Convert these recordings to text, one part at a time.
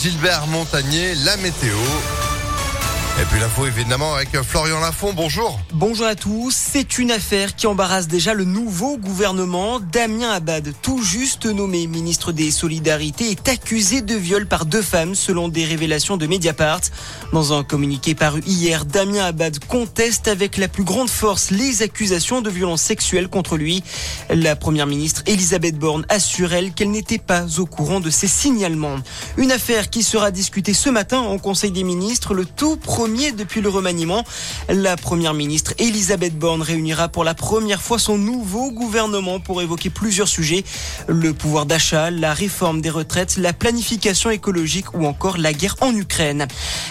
Gilbert Montagnier, la météo. Et puis l'info évidemment avec Florian Lafont, bonjour. Bonjour à tous. C'est une affaire qui embarrasse déjà le nouveau gouvernement. Damien Abad, tout juste nommé ministre des Solidarités, est accusé de viol par deux femmes selon des révélations de Mediapart. Dans un communiqué paru hier, Damien Abad conteste avec la plus grande force les accusations de violence sexuelle contre lui. La première ministre Elisabeth Borne assure elle qu'elle n'était pas au courant de ces signalements. Une affaire qui sera discutée ce matin en Conseil des ministres, le tout premier depuis le remaniement. La première ministre Elisabeth Borne réunira pour la première fois son nouveau gouvernement pour évoquer plusieurs sujets. Le pouvoir d'achat, la réforme des retraites, la planification écologique ou encore la guerre en Ukraine.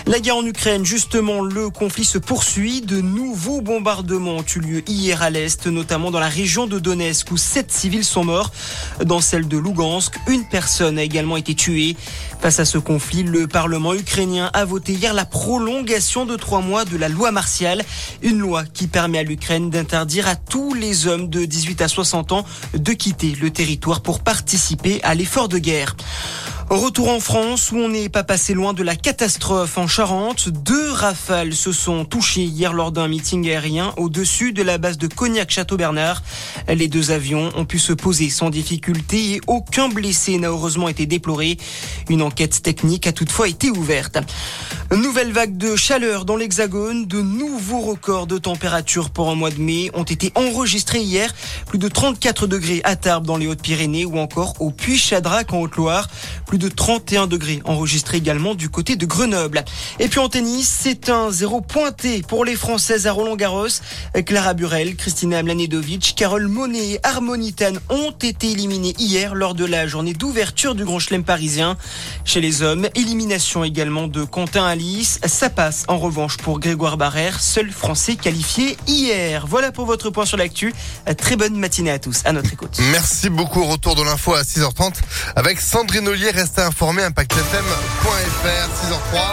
La guerre en Ukraine, justement, le conflit se poursuit. De nouveaux bombardements ont eu lieu hier à l'Est, notamment dans la région de Donetsk où sept civils sont morts. Dans celle de Lugansk, une personne a également été tuée. Face à ce conflit, le Parlement ukrainien a voté hier la prolongation de trois mois de la loi martiale, une loi qui permet à l'Ukraine d'interdire à tous les hommes de 18 à 60 ans de quitter le territoire pour participer à l'effort de guerre. Retour en France où on n'est pas passé loin de la catastrophe en Charente. Deux rafales se sont touchées hier lors d'un meeting aérien au-dessus de la base de Cognac-Château-Bernard. Les deux avions ont pu se poser sans difficulté et aucun blessé n'a heureusement été déploré. Une enquête technique a toutefois été ouverte. Nouvelle vague de chaleur dans l'Hexagone. De nouveaux records de température pour un mois de mai ont été enregistrés hier. Plus de 34 degrés à Tarbes dans les Hautes-Pyrénées ou encore au Puy-Chadrac en Haute-Loire de 31 degrés enregistrés également du côté de Grenoble. Et puis en tennis, c'est un zéro pointé pour les Françaises à Roland-Garros. Clara Burel, Christina Mlanedovic, Carole Monet et Harmonitan ont été éliminées hier lors de la journée d'ouverture du Grand Chelem parisien. Chez les hommes, élimination également de Quentin Alice. Ça passe en revanche pour Grégoire Barrère, seul Français qualifié hier. Voilà pour votre point sur l'actu. Très bonne matinée à tous. À notre écoute. Merci beaucoup. Retour de l'info à 6h30 avec Sandrine Ollier. Restez informés, impactfm.fr, 6h03.